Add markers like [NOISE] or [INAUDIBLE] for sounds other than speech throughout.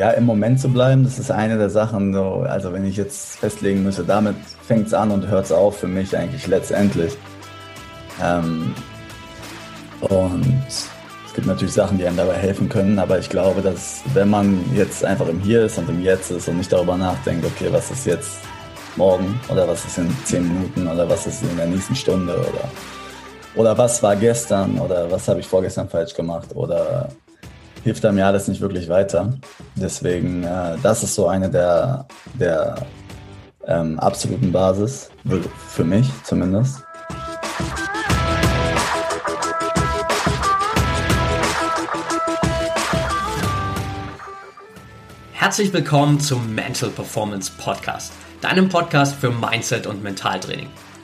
ja, im Moment zu bleiben, das ist eine der Sachen, so, also wenn ich jetzt festlegen müsste, damit fängt es an und hört es auf für mich eigentlich letztendlich. Ähm, und es gibt natürlich Sachen, die einem dabei helfen können, aber ich glaube, dass wenn man jetzt einfach im Hier ist und im Jetzt ist und nicht darüber nachdenkt, okay, was ist jetzt morgen oder was ist in zehn Minuten oder was ist in der nächsten Stunde oder, oder was war gestern oder was habe ich vorgestern falsch gemacht oder hilft einem ja alles nicht wirklich weiter. Deswegen, äh, das ist so eine der, der ähm, absoluten Basis, für mich zumindest. Herzlich willkommen zum Mental Performance Podcast, deinem Podcast für Mindset und Mentaltraining.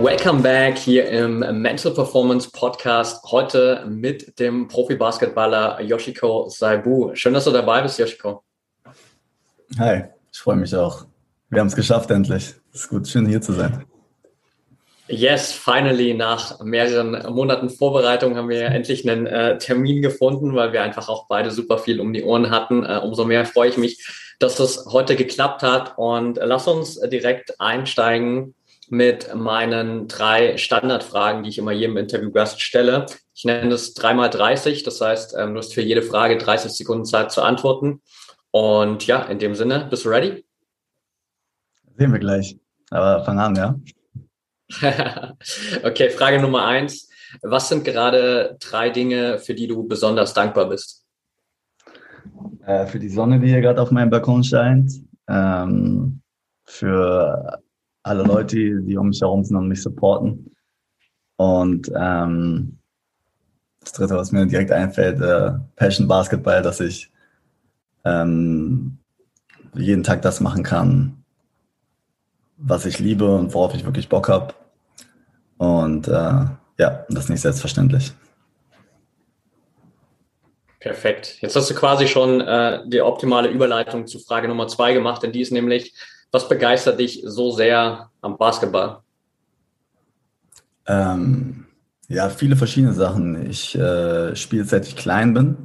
Welcome back hier im Mental Performance Podcast. Heute mit dem Profi-Basketballer Yoshiko Saibu. Schön, dass du dabei bist, Yoshiko. Hi, ich freue mich auch. Wir haben es geschafft endlich. Es ist gut, schön hier zu sein. Yes, finally, nach mehreren Monaten Vorbereitung haben wir endlich einen äh, Termin gefunden, weil wir einfach auch beide super viel um die Ohren hatten. Äh, umso mehr freue ich mich, dass das heute geklappt hat. Und äh, lass uns direkt einsteigen mit meinen drei Standardfragen, die ich immer jedem Interviewgast stelle. Ich nenne das dreimal 30, das heißt, ähm, du hast für jede Frage 30 Sekunden Zeit zu antworten. Und ja, in dem Sinne, bist du ready? Sehen wir gleich. Aber fang an, ja. [LAUGHS] okay, Frage Nummer eins. Was sind gerade drei Dinge, für die du besonders dankbar bist? Äh, für die Sonne, die hier gerade auf meinem Balkon scheint. Ähm, für alle Leute, die um mich herum sind und mich supporten. Und ähm, das dritte, was mir direkt einfällt, äh, Passion Basketball, dass ich ähm, jeden Tag das machen kann, was ich liebe und worauf ich wirklich Bock habe. Und äh, ja, das ist nicht selbstverständlich. Perfekt. Jetzt hast du quasi schon äh, die optimale Überleitung zu Frage Nummer zwei gemacht, denn die ist nämlich, was begeistert dich so sehr am Basketball? Ähm, ja, viele verschiedene Sachen. Ich äh, spiele seit ich klein bin.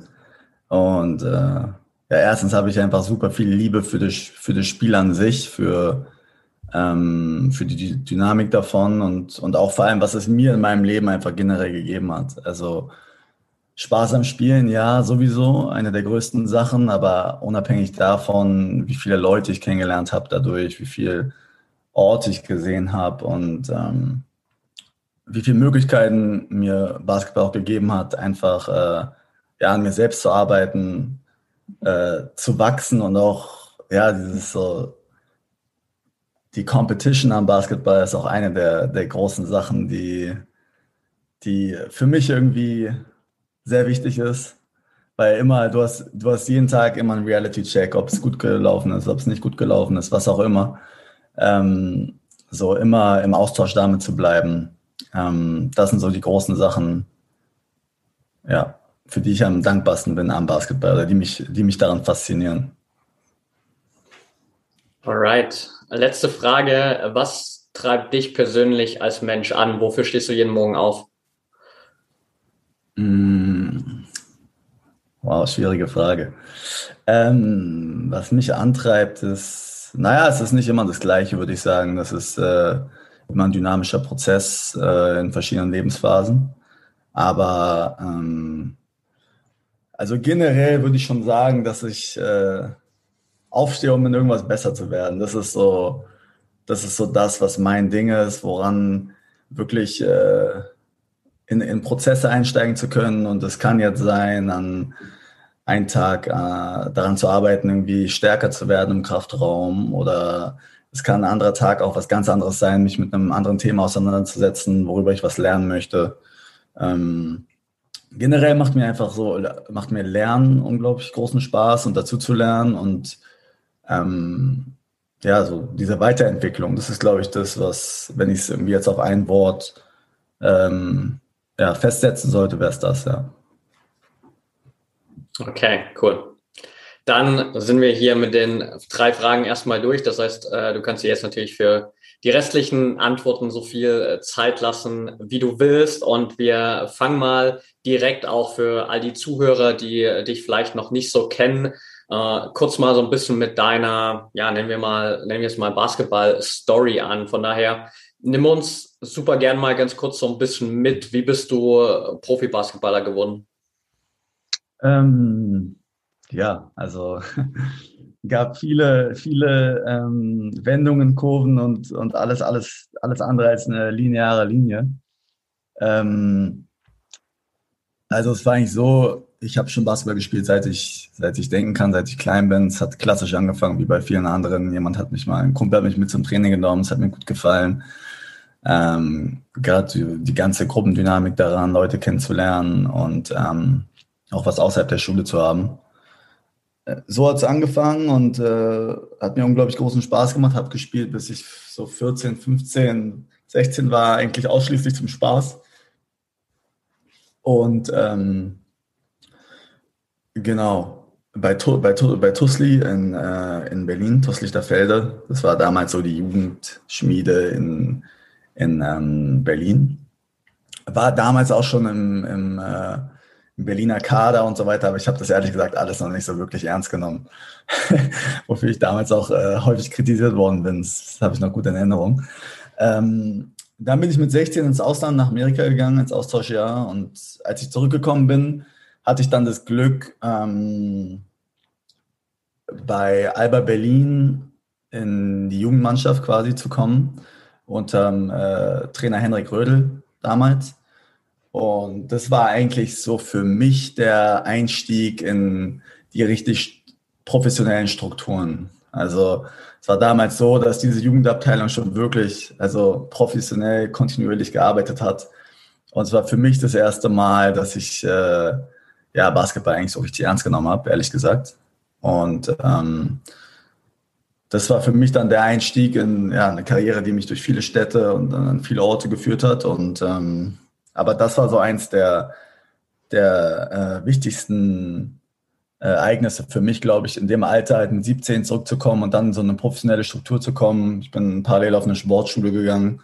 Und äh, ja, erstens habe ich einfach super viel Liebe für das, für das Spiel an sich, für, ähm, für die Dynamik davon und, und auch vor allem, was es mir in meinem Leben einfach generell gegeben hat. Also Spaß am Spielen, ja, sowieso eine der größten Sachen, aber unabhängig davon, wie viele Leute ich kennengelernt habe dadurch, wie viel Orte ich gesehen habe und ähm, wie viele Möglichkeiten mir Basketball auch gegeben hat, einfach äh, ja, an mir selbst zu arbeiten, äh, zu wachsen und auch, ja, dieses so, die Competition am Basketball ist auch eine der, der großen Sachen, die, die für mich irgendwie sehr wichtig ist. Weil immer, du hast, du hast jeden Tag immer einen Reality-Check, ob es gut gelaufen ist, ob es nicht gut gelaufen ist, was auch immer. Ähm, so immer im Austausch damit zu bleiben. Ähm, das sind so die großen Sachen, ja, für die ich am dankbarsten bin am Basketball oder die mich, die mich daran faszinieren. Alright. Letzte Frage. Was treibt dich persönlich als Mensch an? Wofür stehst du jeden Morgen auf? Mm. Wow, schwierige Frage. Ähm, was mich antreibt, ist, naja, es ist nicht immer das Gleiche, würde ich sagen. Das ist äh, immer ein dynamischer Prozess äh, in verschiedenen Lebensphasen. Aber ähm, also generell würde ich schon sagen, dass ich äh, aufstehe, um in irgendwas besser zu werden. Das ist so, das ist so das, was mein Ding ist, woran wirklich äh, in, in Prozesse einsteigen zu können. Und es kann jetzt sein, an einen Tag äh, daran zu arbeiten, irgendwie stärker zu werden im Kraftraum. Oder es kann ein anderer Tag auch was ganz anderes sein, mich mit einem anderen Thema auseinanderzusetzen, worüber ich was lernen möchte. Ähm, generell macht mir einfach so, macht mir Lernen unglaublich großen Spaß und dazu zu lernen und ähm, ja, so diese Weiterentwicklung, das ist, glaube ich, das, was, wenn ich es irgendwie jetzt auf ein Wort ähm, ja, festsetzen sollte, wäre es das, ja. Okay, cool. Dann sind wir hier mit den drei Fragen erstmal durch. Das heißt, äh, du kannst dir jetzt natürlich für die restlichen Antworten so viel äh, Zeit lassen, wie du willst. Und wir fangen mal direkt auch für all die Zuhörer, die äh, dich vielleicht noch nicht so kennen, kurz mal so ein bisschen mit deiner, ja, nennen wir mal, nennen wir es mal Basketball-Story an. Von daher, nimm uns super gern mal ganz kurz so ein bisschen mit. Wie bist du Profi-Basketballer geworden? Ähm, ja, also [LAUGHS] gab viele, viele ähm, Wendungen, Kurven und, und alles, alles, alles andere als eine lineare Linie. Ähm, also es war eigentlich so, ich habe schon Basketball gespielt, seit ich, seit ich denken kann, seit ich klein bin. Es hat klassisch angefangen, wie bei vielen anderen. Jemand hat mich mal, ein Kumpel hat mich mit zum Training genommen, es hat mir gut gefallen. Ähm, Gerade die, die, ganze Gruppendynamik daran, Leute kennenzulernen und ähm, auch was außerhalb der Schule zu haben. Äh, so hat es angefangen und äh, hat mir unglaublich großen Spaß gemacht. Habe gespielt, bis ich so 14, 15, 16 war, eigentlich ausschließlich zum Spaß. Und ähm, genau, bei, bei, bei Tusli in, äh, in Berlin, Tuslichterfelde, das war damals so die Jugendschmiede in, in ähm, Berlin. War damals auch schon im, im äh, Berliner Kader und so weiter, aber ich habe das ehrlich gesagt alles noch nicht so wirklich ernst genommen. [LAUGHS] Wofür ich damals auch äh, häufig kritisiert worden bin. Das habe ich noch gut in Erinnerung. Ähm, dann bin ich mit 16 ins Ausland nach Amerika gegangen, ins Austauschjahr. Und als ich zurückgekommen bin, hatte ich dann das Glück, ähm, bei Alba Berlin in die Jugendmannschaft quasi zu kommen, unter äh, Trainer Henrik Rödel damals. Und das war eigentlich so für mich der Einstieg in die richtig professionellen Strukturen. Also es war damals so, dass diese Jugendabteilung schon wirklich, also professionell, kontinuierlich gearbeitet hat. Und es war für mich das erste Mal, dass ich äh, ja, Basketball eigentlich so richtig ernst genommen habe, ehrlich gesagt. Und ähm, das war für mich dann der Einstieg in ja, eine Karriere, die mich durch viele Städte und an viele Orte geführt hat. Und ähm, aber das war so eins der, der äh, wichtigsten äh, Ereignisse für mich, glaube ich, in dem Alter halt mit 17 zurückzukommen und dann in so eine professionelle Struktur zu kommen. Ich bin parallel auf eine Sportschule gegangen,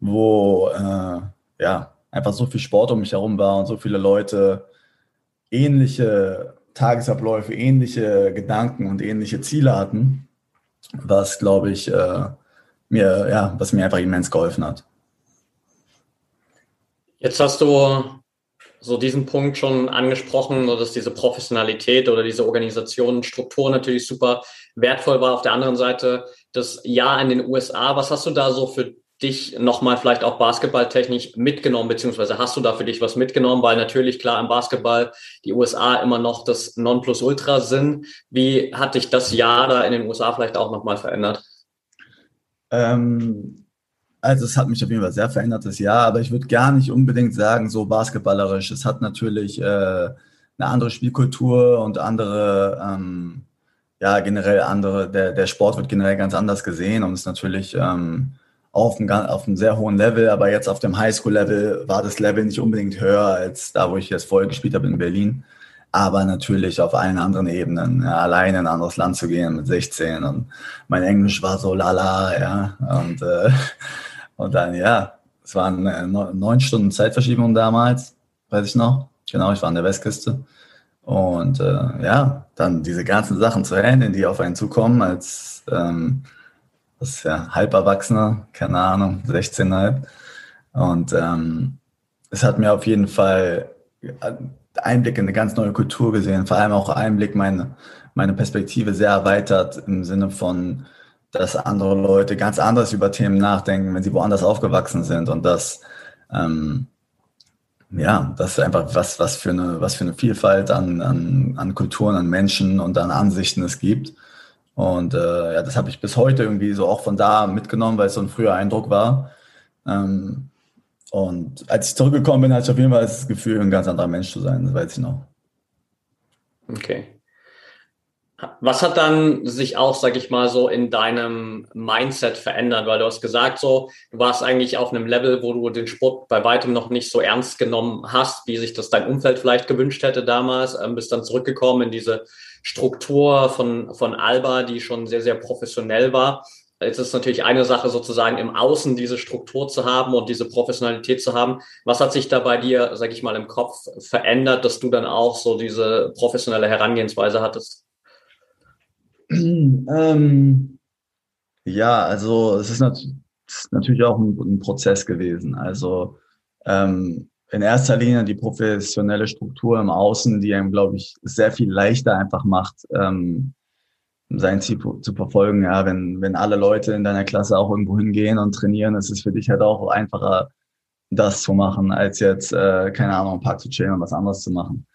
wo äh, ja einfach so viel Sport um mich herum war und so viele Leute ähnliche Tagesabläufe, ähnliche Gedanken und ähnliche Ziele hatten, was glaube ich äh, mir ja, was mir einfach immens geholfen hat. Jetzt hast du so diesen Punkt schon angesprochen, dass diese Professionalität oder diese Organisationenstruktur natürlich super wertvoll war. Auf der anderen Seite das Jahr in den USA. Was hast du da so für dich nochmal vielleicht auch basketballtechnisch mitgenommen, beziehungsweise hast du da für dich was mitgenommen? Weil natürlich klar im Basketball die USA immer noch das Nonplusultra sind. Wie hat dich das Jahr da in den USA vielleicht auch nochmal verändert? Ähm, also es hat mich auf jeden Fall sehr verändert das Jahr, aber ich würde gar nicht unbedingt sagen, so basketballerisch. Es hat natürlich äh, eine andere Spielkultur und andere, ähm, ja, generell andere, der, der Sport wird generell ganz anders gesehen und ist natürlich ähm, auf, einem, auf einem sehr hohen Level, aber jetzt auf dem Highschool-Level war das Level nicht unbedingt höher als da, wo ich jetzt vorher gespielt habe in Berlin. Aber natürlich auf allen anderen Ebenen, ja, alleine in ein anderes Land zu gehen mit 16 und mein Englisch war so lala, ja, und äh, und dann, ja, es waren äh, neun Stunden Zeitverschiebung damals, weiß ich noch. Genau, ich war an der Westküste. Und äh, ja, dann diese ganzen Sachen zu handeln, die auf einen zukommen, als ähm, das ist ja Halberwachsener, keine Ahnung, 16,5. Und ähm, es hat mir auf jeden Fall Einblick in eine ganz neue Kultur gesehen, vor allem auch Einblick meine, meine Perspektive sehr erweitert im Sinne von, dass andere Leute ganz anders über Themen nachdenken, wenn sie woanders aufgewachsen sind und dass ähm, ja, das ist einfach was, was für eine, was für eine Vielfalt an, an, an Kulturen, an Menschen und an Ansichten es gibt. Und äh, ja, das habe ich bis heute irgendwie so auch von da mitgenommen, weil es so ein früher Eindruck war. Ähm, und als ich zurückgekommen bin, hatte ich auf jeden Fall das Gefühl, ein ganz anderer Mensch zu sein, das weiß ich noch. Okay. Was hat dann sich auch, sag ich mal, so in deinem Mindset verändert? Weil du hast gesagt, so, du warst eigentlich auf einem Level, wo du den Sport bei weitem noch nicht so ernst genommen hast, wie sich das dein Umfeld vielleicht gewünscht hätte damals, ähm, bist dann zurückgekommen in diese Struktur von, von Alba, die schon sehr, sehr professionell war. Jetzt ist natürlich eine Sache sozusagen im Außen diese Struktur zu haben und diese Professionalität zu haben. Was hat sich da bei dir, sag ich mal, im Kopf verändert, dass du dann auch so diese professionelle Herangehensweise hattest? [CLEARS THROAT] ähm, ja, also es ist, nat ist natürlich auch ein, ein, Prozess gewesen. Also ähm, in erster Linie die professionelle Struktur im Außen, die einem, glaube ich, sehr viel leichter einfach macht, ähm, sein Ziel zu verfolgen. Ja, wenn, wenn alle Leute in deiner Klasse auch irgendwo hingehen und trainieren, ist es für dich halt auch einfacher, das zu machen, als jetzt, äh, keine Ahnung, im Park zu chillen und was anderes zu machen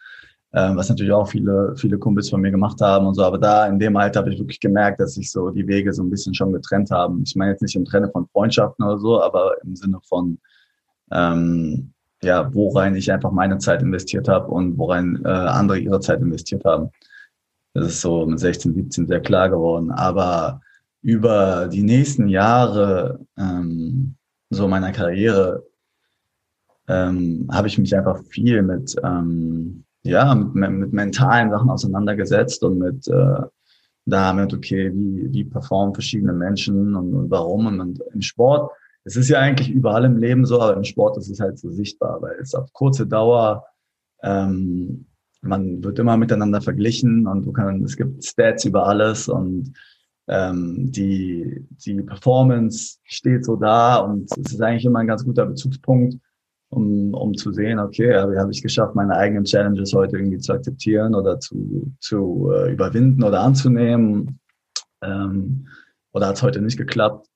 ähm, was natürlich auch viele, viele Kumpels von mir gemacht haben und so. Aber da in dem Alter habe ich wirklich gemerkt, dass sich so die Wege so ein bisschen schon getrennt haben. Ich meine jetzt nicht im Trenne von Freundschaften oder so, aber im Sinne von, ähm, ja, worein ich einfach meine Zeit investiert habe und worein äh, andere ihre Zeit investiert haben. Das ist so mit 16, 17 sehr klar geworden. Aber über die nächsten Jahre ähm, so meiner Karriere ähm, habe ich mich einfach viel mit ähm, ja, mit, mit mentalen Sachen auseinandergesetzt und mit äh, damit, okay, wie, wie performen verschiedene Menschen und, und warum. Und, und im Sport, es ist ja eigentlich überall im Leben so, aber im Sport ist es halt so sichtbar, weil es auf kurze Dauer, ähm, man wird immer miteinander verglichen und du kannst, es gibt Stats über alles und ähm, die, die Performance steht so da und es ist eigentlich immer ein ganz guter Bezugspunkt um, um zu sehen, okay, habe ich geschafft, meine eigenen Challenges heute irgendwie zu akzeptieren oder zu, zu äh, überwinden oder anzunehmen. Ähm, oder hat es heute nicht geklappt?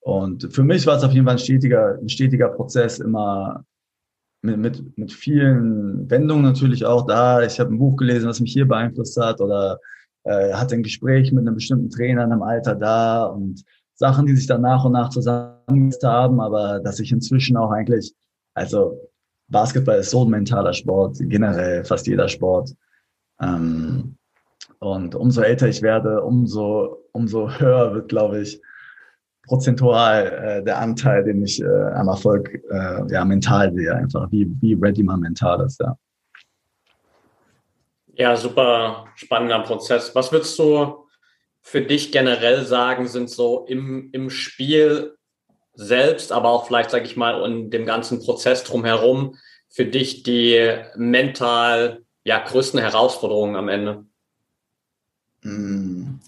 Und für mich war es auf jeden Fall ein stetiger, ein stetiger Prozess, immer mit, mit, mit vielen Wendungen natürlich auch da. Ich habe ein Buch gelesen, was mich hier beeinflusst hat oder äh, hatte ein Gespräch mit einem bestimmten Trainer in einem Alter da und Sachen, die sich dann nach und nach zusammengesetzt haben, aber dass ich inzwischen auch eigentlich also Basketball ist so ein mentaler Sport, generell fast jeder Sport. Ähm, und umso älter ich werde, umso, umso höher wird, glaube ich, prozentual äh, der Anteil, den ich äh, am Erfolg äh, ja, mental sehe, einfach wie, wie ready man mental ist, ja. Ja, super spannender Prozess. Was würdest du für dich generell sagen, sind so im, im Spiel selbst, aber auch vielleicht, sage ich mal, in dem ganzen Prozess drumherum für dich die mental ja, größten Herausforderungen am Ende? Hm.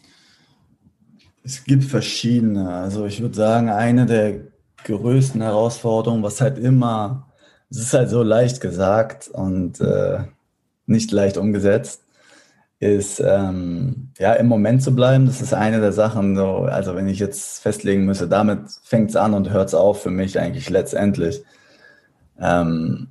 Es gibt verschiedene. Also ich würde sagen, eine der größten Herausforderungen, was halt immer, es ist halt so leicht gesagt und äh, nicht leicht umgesetzt, ist ähm, ja im Moment zu bleiben. Das ist eine der Sachen. So, also wenn ich jetzt festlegen müsste, damit fängt es an und hört es auf für mich eigentlich letztendlich. Ähm,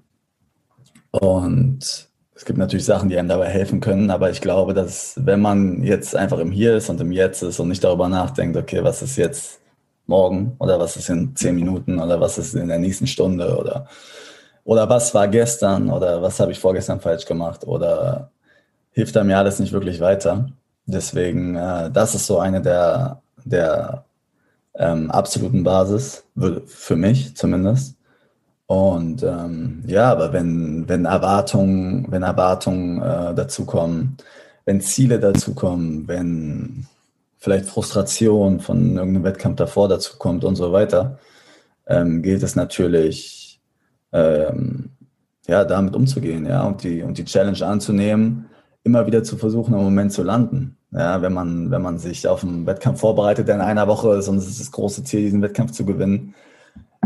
und es gibt natürlich Sachen, die einem dabei helfen können, aber ich glaube, dass wenn man jetzt einfach im Hier ist und im Jetzt ist und nicht darüber nachdenkt, okay, was ist jetzt morgen oder was ist in zehn Minuten oder was ist in der nächsten Stunde oder oder was war gestern oder was habe ich vorgestern falsch gemacht oder hilft einem ja alles nicht wirklich weiter. Deswegen, äh, das ist so eine der, der ähm, absoluten Basis, für mich zumindest. Und ähm, ja, aber wenn, wenn Erwartungen, wenn Erwartungen äh, dazukommen, wenn Ziele dazukommen, wenn vielleicht Frustration von irgendeinem Wettkampf davor dazukommt und so weiter, ähm, gilt es natürlich, ähm, ja, damit umzugehen, ja, und die, und die Challenge anzunehmen, immer wieder zu versuchen, im Moment zu landen. Ja, wenn man, wenn man sich auf einen Wettkampf vorbereitet, der in einer Woche ist und es ist das große Ziel, diesen Wettkampf zu gewinnen,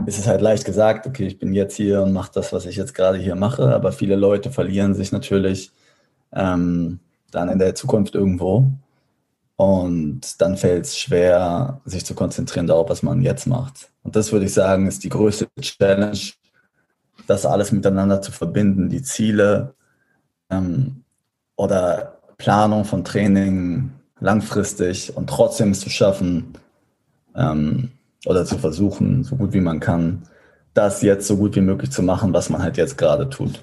ist es halt leicht gesagt, okay, ich bin jetzt hier und mache das, was ich jetzt gerade hier mache, aber viele Leute verlieren sich natürlich ähm, dann in der Zukunft irgendwo und dann fällt es schwer, sich zu konzentrieren darauf, was man jetzt macht. Und das würde ich sagen, ist die größte Challenge, das alles miteinander zu verbinden, die Ziele, ähm, oder Planung von Training langfristig und trotzdem es zu schaffen ähm, oder zu versuchen, so gut wie man kann, das jetzt so gut wie möglich zu machen, was man halt jetzt gerade tut.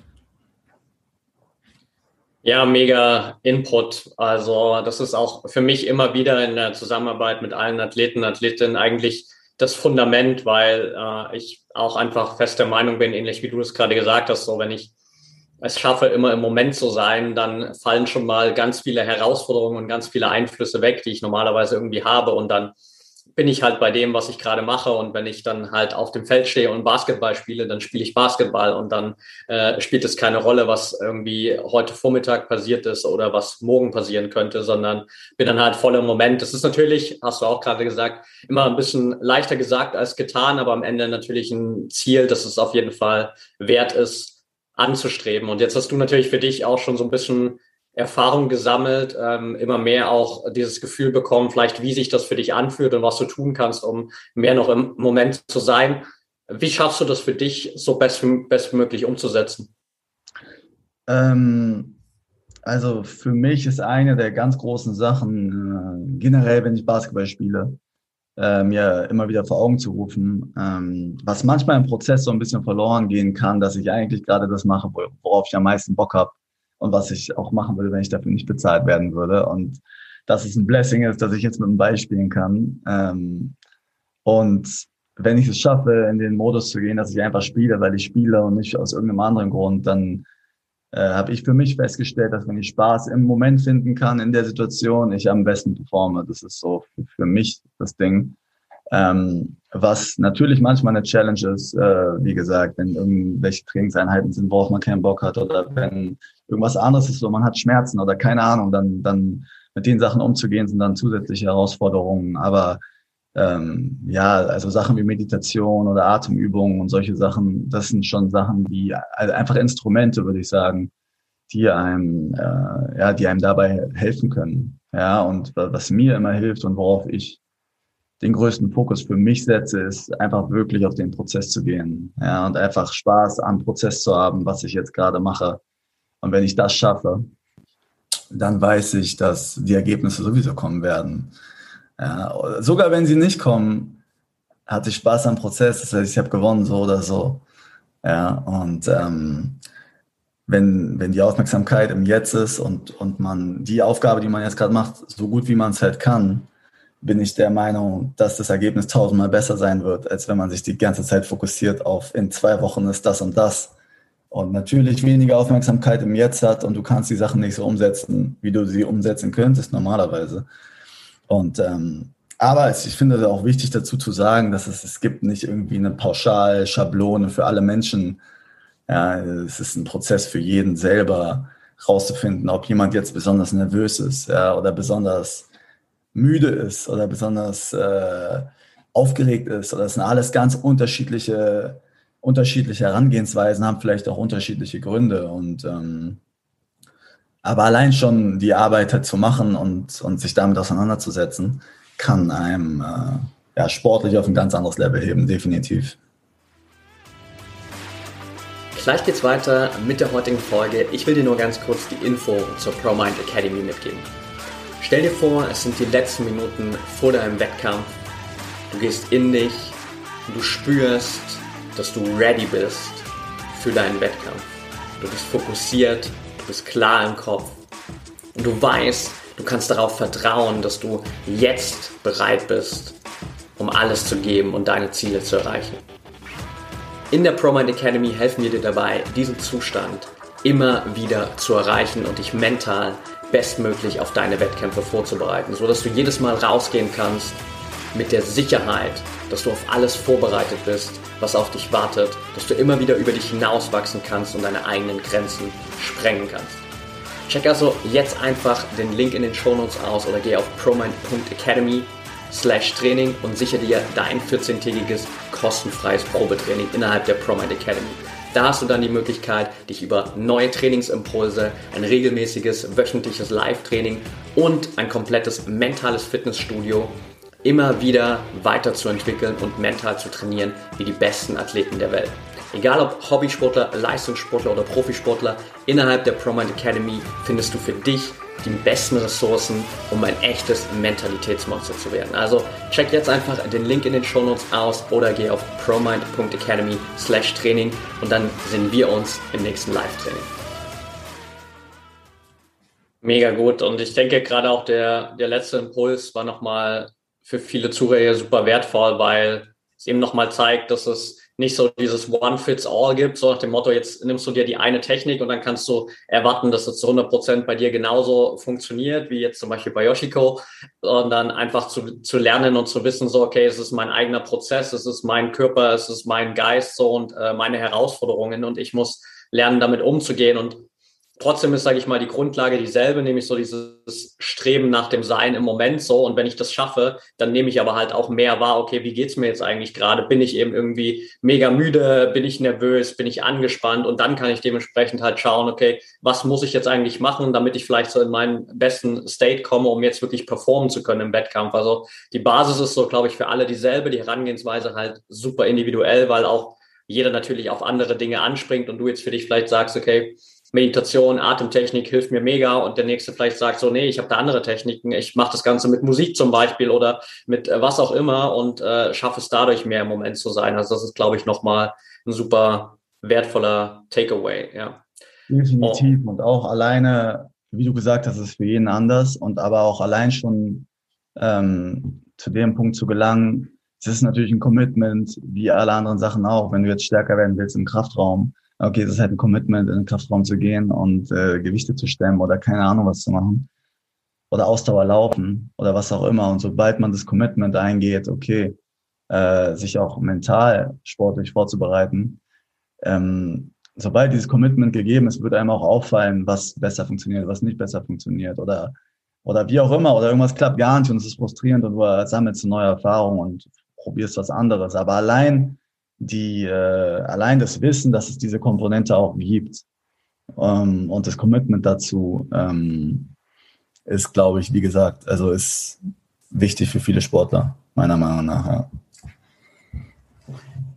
Ja, mega Input. Also das ist auch für mich immer wieder in der Zusammenarbeit mit allen Athleten, Athletinnen eigentlich das Fundament, weil äh, ich auch einfach fest der Meinung bin, ähnlich wie du es gerade gesagt hast, so wenn ich es schaffe, immer im Moment zu sein, dann fallen schon mal ganz viele Herausforderungen und ganz viele Einflüsse weg, die ich normalerweise irgendwie habe. Und dann bin ich halt bei dem, was ich gerade mache. Und wenn ich dann halt auf dem Feld stehe und Basketball spiele, dann spiele ich Basketball und dann äh, spielt es keine Rolle, was irgendwie heute Vormittag passiert ist oder was morgen passieren könnte, sondern bin dann halt voll im Moment. Das ist natürlich, hast du auch gerade gesagt, immer ein bisschen leichter gesagt als getan, aber am Ende natürlich ein Ziel, das es auf jeden Fall wert ist, anzustreben. Und jetzt hast du natürlich für dich auch schon so ein bisschen Erfahrung gesammelt, ähm, immer mehr auch dieses Gefühl bekommen, vielleicht wie sich das für dich anfühlt und was du tun kannst, um mehr noch im Moment zu sein. Wie schaffst du das für dich so best, bestmöglich umzusetzen? Ähm, also für mich ist eine der ganz großen Sachen, äh, generell, wenn ich Basketball spiele, äh, mir immer wieder vor Augen zu rufen, ähm, was manchmal im Prozess so ein bisschen verloren gehen kann, dass ich eigentlich gerade das mache, worauf ich am meisten Bock habe und was ich auch machen würde, wenn ich dafür nicht bezahlt werden würde. Und dass es ein Blessing ist, dass ich jetzt mit dem Ball spielen kann. Ähm, und wenn ich es schaffe, in den Modus zu gehen, dass ich einfach spiele, weil ich spiele und nicht aus irgendeinem anderen Grund, dann äh, habe ich für mich festgestellt, dass wenn ich Spaß im Moment finden kann, in der Situation, ich am besten performe. Das ist so für, mich das Ding. Ähm, was natürlich manchmal eine Challenge ist, äh, wie gesagt, wenn irgendwelche Trainingseinheiten sind, worauf man keinen Bock hat oder wenn irgendwas anderes ist, so man hat Schmerzen oder keine Ahnung, dann, dann mit den Sachen umzugehen, sind dann zusätzliche Herausforderungen. Aber ähm, ja, also Sachen wie Meditation oder Atemübungen und solche Sachen, das sind schon Sachen, die also einfach Instrumente, würde ich sagen, die einem, äh, ja, die einem dabei helfen können. Ja, und was mir immer hilft und worauf ich den größten Fokus für mich setze, ist einfach wirklich auf den Prozess zu gehen. Ja, und einfach Spaß am Prozess zu haben, was ich jetzt gerade mache. Und wenn ich das schaffe, dann weiß ich, dass die Ergebnisse sowieso kommen werden. Ja, sogar wenn sie nicht kommen, hatte ich Spaß am Prozess. Das heißt, ich habe gewonnen, so oder so. Ja, und ähm, wenn, wenn die Aufmerksamkeit im Jetzt ist und, und man die Aufgabe, die man jetzt gerade macht, so gut wie man es halt kann, bin ich der Meinung, dass das Ergebnis tausendmal besser sein wird, als wenn man sich die ganze Zeit fokussiert auf in zwei Wochen ist das und das. Und natürlich weniger Aufmerksamkeit im Jetzt hat und du kannst die Sachen nicht so umsetzen, wie du sie umsetzen könntest normalerweise. Und ähm, aber ich finde es auch wichtig dazu zu sagen, dass es, es gibt nicht irgendwie eine Pauschalschablone für alle Menschen. Ja, es ist ein Prozess für jeden selber rauszufinden, ob jemand jetzt besonders nervös ist ja, oder besonders müde ist oder besonders äh, aufgeregt ist. Oder das sind alles ganz unterschiedliche, unterschiedliche Herangehensweisen, haben vielleicht auch unterschiedliche Gründe. Und ähm, aber allein schon die Arbeit halt zu machen und, und sich damit auseinanderzusetzen, kann einem äh, ja, sportlich auf ein ganz anderes Level heben, definitiv. Gleich geht's weiter mit der heutigen Folge. Ich will dir nur ganz kurz die Info zur ProMind Academy mitgeben. Stell dir vor, es sind die letzten Minuten vor deinem Wettkampf. Du gehst in dich und du spürst, dass du ready bist für deinen Wettkampf. Du bist fokussiert, bist klar im Kopf und du weißt, du kannst darauf vertrauen, dass du jetzt bereit bist, um alles zu geben und deine Ziele zu erreichen. In der ProMind Academy helfen wir dir dabei, diesen Zustand immer wieder zu erreichen und dich mental bestmöglich auf deine Wettkämpfe vorzubereiten, so dass du jedes Mal rausgehen kannst mit der Sicherheit, dass du auf alles vorbereitet bist, was auf dich wartet, dass du immer wieder über dich hinauswachsen kannst und deine eigenen Grenzen sprengen kannst. Check also jetzt einfach den Link in den Shownotes aus oder geh auf promind.academy slash Training und sichere dir dein 14-tägiges kostenfreies Probetraining innerhalb der ProMind Academy. Da hast du dann die Möglichkeit, dich über neue Trainingsimpulse, ein regelmäßiges wöchentliches Live-Training und ein komplettes mentales Fitnessstudio immer wieder weiterzuentwickeln und mental zu trainieren wie die besten Athleten der Welt. Egal ob Hobbysportler, Leistungssportler oder Profisportler, innerhalb der ProMind Academy findest du für dich die besten Ressourcen, um ein echtes Mentalitätsmonster zu werden. Also check jetzt einfach den Link in den Shownotes aus oder geh auf promind.academy slash Training und dann sehen wir uns im nächsten Live-Training. Mega gut. Und ich denke gerade auch der, der letzte Impuls war nochmal für viele Zuhörer super wertvoll, weil es eben nochmal zeigt, dass es nicht so dieses One-Fits-All gibt, so nach dem Motto, jetzt nimmst du dir die eine Technik und dann kannst du erwarten, dass es zu 100 Prozent bei dir genauso funktioniert, wie jetzt zum Beispiel bei Yoshiko, sondern einfach zu, zu lernen und zu wissen, so, okay, es ist mein eigener Prozess, es ist mein Körper, es ist mein Geist so und äh, meine Herausforderungen und ich muss lernen, damit umzugehen und Trotzdem ist, sage ich mal, die Grundlage dieselbe, nämlich so dieses Streben nach dem Sein im Moment so. Und wenn ich das schaffe, dann nehme ich aber halt auch mehr wahr, okay, wie geht's mir jetzt eigentlich gerade? Bin ich eben irgendwie mega müde? Bin ich nervös? Bin ich angespannt? Und dann kann ich dementsprechend halt schauen, okay, was muss ich jetzt eigentlich machen, damit ich vielleicht so in meinen besten State komme, um jetzt wirklich performen zu können im Wettkampf. Also die Basis ist so, glaube ich, für alle dieselbe, die Herangehensweise halt super individuell, weil auch jeder natürlich auf andere Dinge anspringt und du jetzt für dich vielleicht sagst, okay, Meditation, Atemtechnik hilft mir mega und der nächste vielleicht sagt so, nee, ich habe da andere Techniken, ich mache das Ganze mit Musik zum Beispiel oder mit äh, was auch immer und äh, schaffe es dadurch mehr im Moment zu sein. Also das ist, glaube ich, nochmal ein super wertvoller Takeaway, ja. Definitiv oh. und auch alleine, wie du gesagt hast, ist für jeden anders und aber auch allein schon ähm, zu dem Punkt zu gelangen, es ist natürlich ein Commitment, wie alle anderen Sachen auch, wenn du jetzt stärker werden willst im Kraftraum okay, es ist halt ein Commitment, in den Kraftraum zu gehen und äh, Gewichte zu stemmen oder keine Ahnung was zu machen. Oder Ausdauer laufen oder was auch immer. Und sobald man das Commitment eingeht, okay, äh, sich auch mental sportlich vorzubereiten, ähm, sobald dieses Commitment gegeben ist, wird einem auch auffallen, was besser funktioniert, was nicht besser funktioniert oder oder wie auch immer oder irgendwas klappt gar nicht und es ist frustrierend und du sammelst eine neue Erfahrung und probierst was anderes. Aber allein die äh, allein das Wissen, dass es diese Komponente auch gibt ähm, und das Commitment dazu ähm, ist, glaube ich, wie gesagt, also ist wichtig für viele Sportler, meiner Meinung nach. Ja.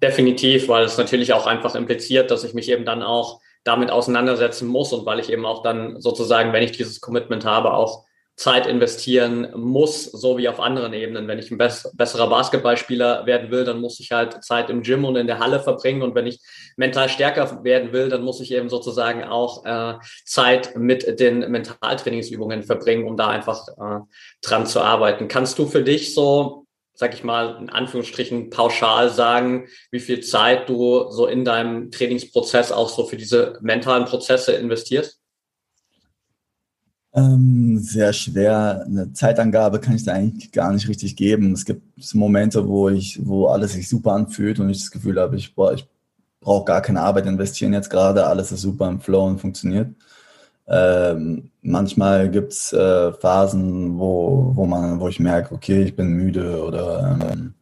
Definitiv, weil es natürlich auch einfach impliziert, dass ich mich eben dann auch damit auseinandersetzen muss und weil ich eben auch dann sozusagen, wenn ich dieses Commitment habe, auch Zeit investieren muss, so wie auf anderen Ebenen. Wenn ich ein besserer Basketballspieler werden will, dann muss ich halt Zeit im Gym und in der Halle verbringen. Und wenn ich mental stärker werden will, dann muss ich eben sozusagen auch äh, Zeit mit den Mentaltrainingsübungen verbringen, um da einfach äh, dran zu arbeiten. Kannst du für dich so, sag ich mal, in Anführungsstrichen pauschal sagen, wie viel Zeit du so in deinem Trainingsprozess auch so für diese mentalen Prozesse investierst? Ähm, sehr schwer. Eine Zeitangabe kann ich da eigentlich gar nicht richtig geben. Es gibt Momente, wo ich, wo alles sich super anfühlt und ich das Gefühl habe, ich, ich brauche gar keine Arbeit investieren jetzt gerade, alles ist super im Flow und funktioniert. Ähm, manchmal gibt's äh, Phasen, wo, wo man, wo ich merke, okay, ich bin müde oder ähm,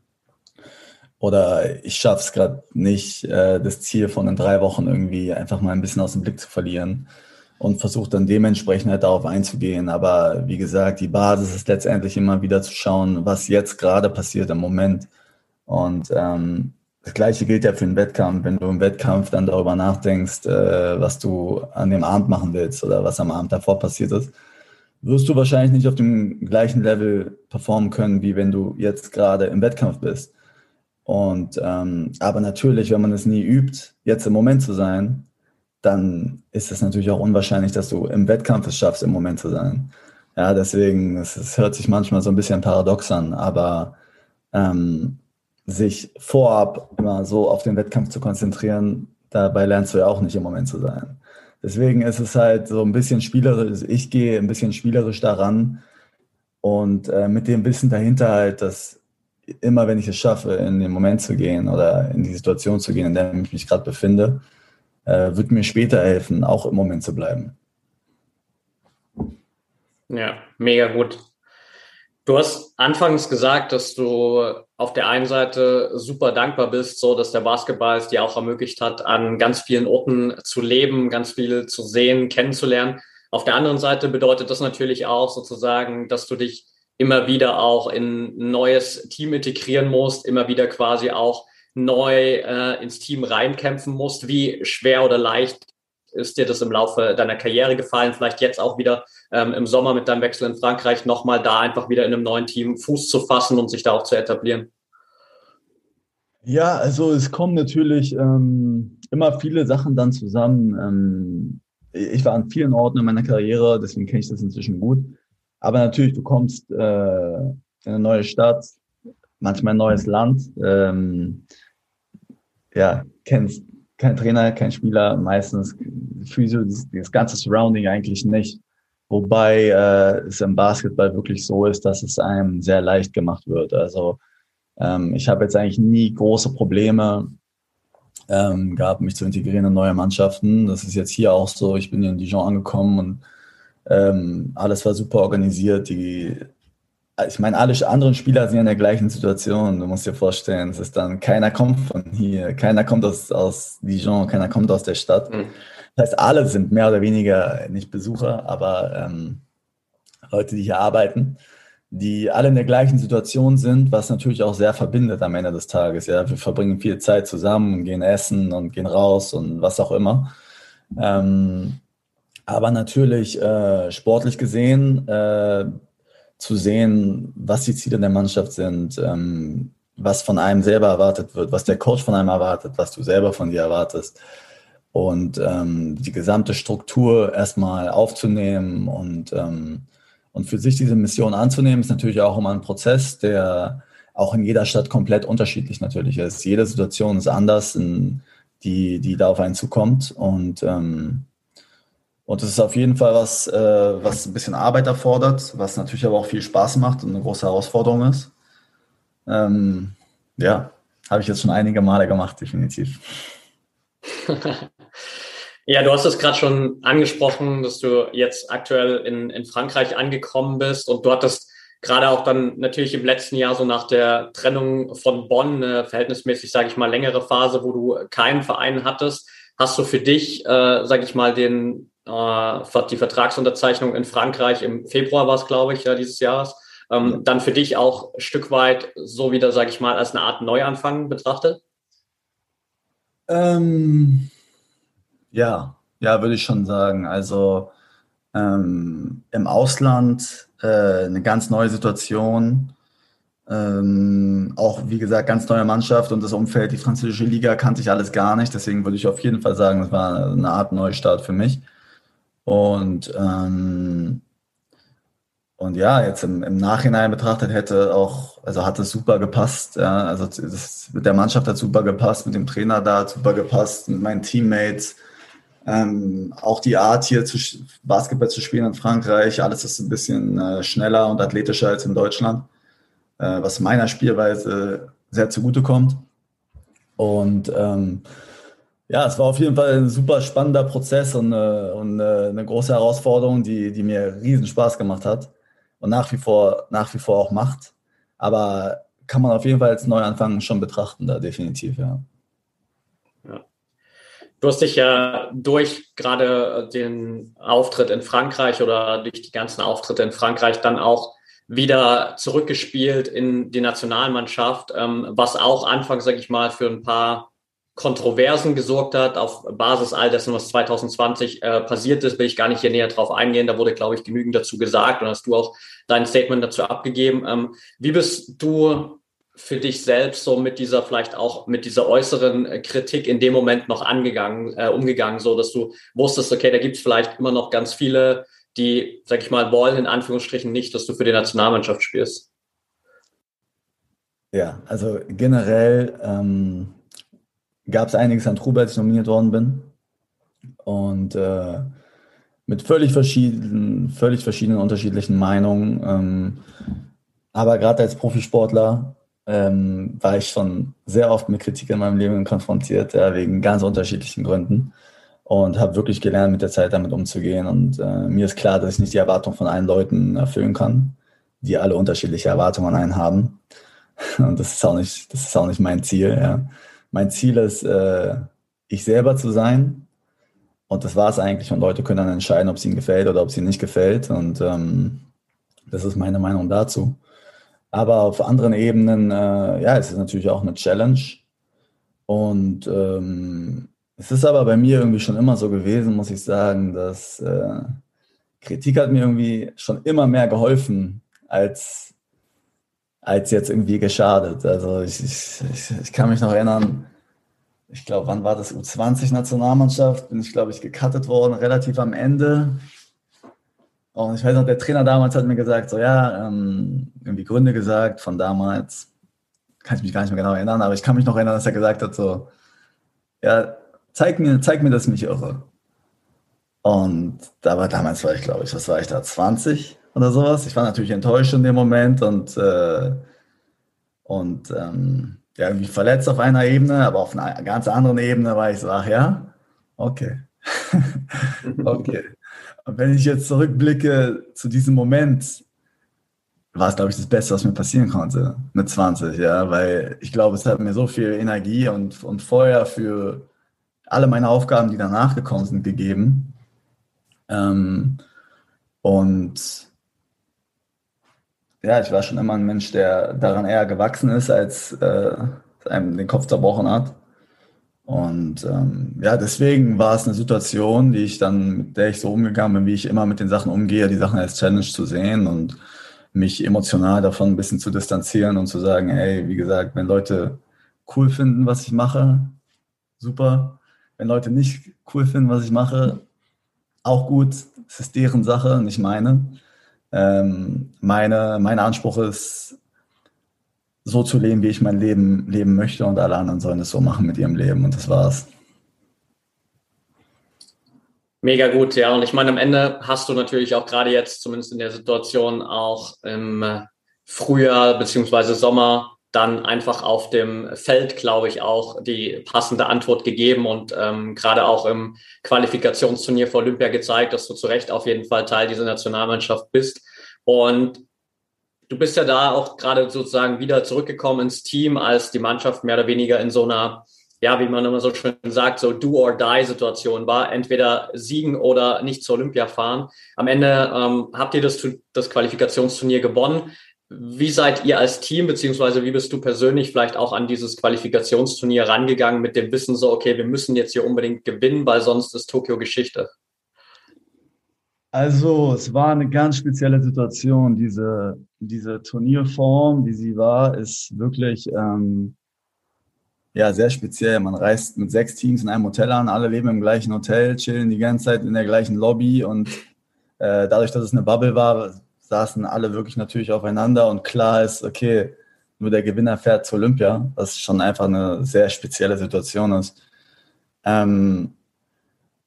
oder ich schaffe es gerade nicht, äh, das Ziel von in drei Wochen irgendwie einfach mal ein bisschen aus dem Blick zu verlieren und versucht dann dementsprechend halt darauf einzugehen. Aber wie gesagt, die Basis ist letztendlich immer wieder zu schauen, was jetzt gerade passiert im Moment. Und ähm, das Gleiche gilt ja für den Wettkampf. Wenn du im Wettkampf dann darüber nachdenkst, äh, was du an dem Abend machen willst oder was am Abend davor passiert ist, wirst du wahrscheinlich nicht auf dem gleichen Level performen können, wie wenn du jetzt gerade im Wettkampf bist. Und ähm, aber natürlich, wenn man es nie übt, jetzt im Moment zu sein, dann ist es natürlich auch unwahrscheinlich, dass du im Wettkampf es schaffst, im Moment zu sein. Ja, deswegen, es, hört sich manchmal so ein bisschen paradox an, aber ähm, sich vorab immer so auf den Wettkampf zu konzentrieren, dabei lernst du ja auch nicht im Moment zu sein. Deswegen ist es halt so ein bisschen spielerisch, ich gehe ein bisschen spielerisch daran und äh, mit dem Wissen dahinter halt, dass immer wenn ich es schaffe, in den Moment zu gehen oder in die Situation zu gehen, in der ich mich gerade befinde, äh, wird mir später helfen, auch im Moment zu bleiben. Ja, mega gut. Du hast anfangs gesagt, dass du auf der einen Seite super dankbar bist, so dass der Basketball es dir auch ermöglicht hat, an ganz vielen Orten zu leben, ganz viel zu sehen, kennenzulernen. Auf der anderen Seite bedeutet das natürlich auch sozusagen, dass du dich immer wieder auch in ein neues Team integrieren musst, immer wieder quasi auch neu äh, ins Team reinkämpfen musst. Wie schwer oder leicht ist dir das im Laufe deiner Karriere gefallen? Vielleicht jetzt auch wieder ähm, im Sommer mit deinem Wechsel in Frankreich nochmal da einfach wieder in einem neuen Team Fuß zu fassen und sich da auch zu etablieren? Ja, also es kommen natürlich ähm, immer viele Sachen dann zusammen. Ähm, ich war an vielen Orten in meiner Karriere, deswegen kenne ich das inzwischen gut. Aber natürlich, du kommst äh, in eine neue Stadt, manchmal ein neues Land, ähm, ja, kennst kein Trainer, kein Spieler, meistens Physio, das, das ganze Surrounding eigentlich nicht. Wobei äh, es im Basketball wirklich so ist, dass es einem sehr leicht gemacht wird. Also ähm, ich habe jetzt eigentlich nie große Probleme ähm, gehabt, mich zu integrieren in neue Mannschaften. Das ist jetzt hier auch so. Ich bin hier in Dijon angekommen und ähm, alles war super organisiert. Die, ich meine, alle anderen Spieler sind in der gleichen Situation. Du musst dir vorstellen, es ist dann, keiner kommt von hier, keiner kommt aus, aus Dijon, keiner kommt aus der Stadt. Mhm. Das heißt, alle sind mehr oder weniger nicht Besucher, aber ähm, Leute, die hier arbeiten die alle in der gleichen Situation sind, was natürlich auch sehr verbindet am Ende des Tages. Ja, wir verbringen viel Zeit zusammen, gehen essen und gehen raus und was auch immer. Ähm, aber natürlich äh, sportlich gesehen äh, zu sehen, was die Ziele der Mannschaft sind, ähm, was von einem selber erwartet wird, was der Coach von einem erwartet, was du selber von dir erwartest und ähm, die gesamte Struktur erstmal aufzunehmen und ähm, und für sich diese Mission anzunehmen, ist natürlich auch immer ein Prozess, der auch in jeder Stadt komplett unterschiedlich natürlich ist. Jede Situation ist anders, in, die, die da auf einen zukommt. Und, ähm, und es ist auf jeden Fall was, äh, was ein bisschen Arbeit erfordert, was natürlich aber auch viel Spaß macht und eine große Herausforderung ist. Ähm, ja, habe ich jetzt schon einige Male gemacht, definitiv. [LAUGHS] Ja, du hast es gerade schon angesprochen, dass du jetzt aktuell in, in Frankreich angekommen bist und du hattest gerade auch dann natürlich im letzten Jahr so nach der Trennung von Bonn eine verhältnismäßig, sage ich mal, längere Phase, wo du keinen Verein hattest. Hast du für dich, äh, sage ich mal, den die Vertragsunterzeichnung in Frankreich im Februar war es, glaube ich, ja, dieses Jahres, ähm, dann für dich auch ein Stück weit so wieder, sage ich mal, als eine Art Neuanfang betrachtet? Ähm ja, ja, würde ich schon sagen. Also ähm, im Ausland äh, eine ganz neue Situation. Ähm, auch wie gesagt, ganz neue Mannschaft und das Umfeld, die französische Liga kannte ich alles gar nicht. Deswegen würde ich auf jeden Fall sagen, das war eine Art Neustart für mich. Und, ähm, und ja, jetzt im, im, Nachhinein betrachtet hätte auch, also hat es super gepasst. Ja, also das, mit der Mannschaft hat super gepasst, mit dem Trainer da hat super gepasst, mit meinen Teammates. Ähm, auch die Art hier zu Basketball zu spielen in Frankreich, alles ist ein bisschen äh, schneller und athletischer als in Deutschland, äh, was meiner Spielweise sehr zugutekommt. Und ähm, ja, es war auf jeden Fall ein super spannender Prozess und, äh, und äh, eine große Herausforderung, die, die mir riesen Spaß gemacht hat und nach wie vor, nach wie vor auch macht. Aber kann man auf jeden Fall als Neuanfang schon betrachten, da definitiv, ja. Du hast dich ja durch gerade den Auftritt in Frankreich oder durch die ganzen Auftritte in Frankreich dann auch wieder zurückgespielt in die Nationalmannschaft, ähm, was auch anfangs, sage ich mal, für ein paar Kontroversen gesorgt hat auf Basis all dessen, was 2020 äh, passiert ist, will ich gar nicht hier näher drauf eingehen. Da wurde, glaube ich, genügend dazu gesagt und hast du auch dein Statement dazu abgegeben. Ähm, wie bist du für dich selbst so mit dieser vielleicht auch mit dieser äußeren äh, Kritik in dem Moment noch angegangen, äh, umgegangen, so dass du wusstest, okay, da gibt es vielleicht immer noch ganz viele, die, sag ich mal, wollen in Anführungsstrichen nicht, dass du für die Nationalmannschaft spielst? Ja, also generell ähm, gab es einiges an Trubel, als ich nominiert worden bin. Und äh, mit völlig verschiedenen, völlig verschiedenen unterschiedlichen Meinungen. Ähm, aber gerade als Profisportler ähm, war ich schon sehr oft mit Kritik in meinem Leben konfrontiert, ja, wegen ganz unterschiedlichen Gründen. Und habe wirklich gelernt, mit der Zeit damit umzugehen. Und äh, mir ist klar, dass ich nicht die Erwartung von allen Leuten erfüllen kann, die alle unterschiedliche Erwartungen an einen haben. [LAUGHS] Und das ist auch nicht, das ist auch nicht mein Ziel. Ja. Mein Ziel ist, äh, ich selber zu sein. Und das war es eigentlich. Und Leute können dann entscheiden, ob es ihnen gefällt oder ob es ihnen nicht gefällt. Und ähm, das ist meine Meinung dazu. Aber auf anderen Ebenen, äh, ja, es ist natürlich auch eine Challenge. Und ähm, es ist aber bei mir irgendwie schon immer so gewesen, muss ich sagen, dass äh, Kritik hat mir irgendwie schon immer mehr geholfen, als, als jetzt irgendwie geschadet. Also ich, ich, ich, kann mich noch erinnern, ich glaube, wann war das U20-Nationalmannschaft? Bin ich, glaube ich, gecuttet worden, relativ am Ende. Und ich weiß noch, der Trainer damals hat mir gesagt, so ja, ähm, irgendwie Gründe gesagt von damals. Kann ich mich gar nicht mehr genau erinnern, aber ich kann mich noch erinnern, dass er gesagt hat, so, ja, zeig mir, zeig mir, dass ich mich irre. Und da war damals war ich, glaube ich, was war ich da, 20 oder sowas. Ich war natürlich enttäuscht in dem Moment und, äh, und ähm, ja, irgendwie verletzt auf einer Ebene, aber auf einer ganz anderen Ebene war ich so, ach ja, okay. [LAUGHS] okay. Und wenn ich jetzt zurückblicke zu diesem Moment, war es, glaube ich, das Beste, was mir passieren konnte mit 20, ja, weil ich glaube, es hat mir so viel Energie und, und Feuer für alle meine Aufgaben, die danach gekommen sind, gegeben. Ähm, und ja, ich war schon immer ein Mensch, der daran eher gewachsen ist, als äh, einem den Kopf zerbrochen hat. Und ähm, ja, deswegen war es eine Situation, die ich dann, mit der ich so umgegangen bin, wie ich immer mit den Sachen umgehe, die Sachen als Challenge zu sehen und mich emotional davon ein bisschen zu distanzieren und zu sagen, ey, wie gesagt, wenn Leute cool finden, was ich mache, super. Wenn Leute nicht cool finden, was ich mache, auch gut. Es ist deren Sache, nicht meine. Ähm, meine, mein Anspruch ist, so zu leben, wie ich mein Leben leben möchte und alle anderen sollen es so machen mit ihrem Leben und das war's. Mega gut, ja. Und ich meine, am Ende hast du natürlich auch gerade jetzt, zumindest in der Situation, auch im Frühjahr beziehungsweise Sommer dann einfach auf dem Feld, glaube ich, auch die passende Antwort gegeben und ähm, gerade auch im Qualifikationsturnier für Olympia gezeigt, dass du zu Recht auf jeden Fall Teil dieser Nationalmannschaft bist. Und du bist ja da auch gerade sozusagen wieder zurückgekommen ins Team, als die Mannschaft mehr oder weniger in so einer, ja, wie man immer so schön sagt, so Do-or-Die-Situation war. Entweder siegen oder nicht zur Olympia fahren. Am Ende ähm, habt ihr das, das Qualifikationsturnier gewonnen. Wie seid ihr als Team, beziehungsweise wie bist du persönlich vielleicht auch an dieses Qualifikationsturnier rangegangen mit dem Wissen so, okay, wir müssen jetzt hier unbedingt gewinnen, weil sonst ist Tokio Geschichte? Also, es war eine ganz spezielle Situation. Diese, diese Turnierform, wie sie war, ist wirklich ähm, ja, sehr speziell. Man reist mit sechs Teams in einem Hotel an, alle leben im gleichen Hotel, chillen die ganze Zeit in der gleichen Lobby und äh, dadurch, dass es eine Bubble war, saßen alle wirklich natürlich aufeinander und klar ist, okay, nur der Gewinner fährt zur Olympia, was schon einfach eine sehr spezielle Situation ist. Ähm,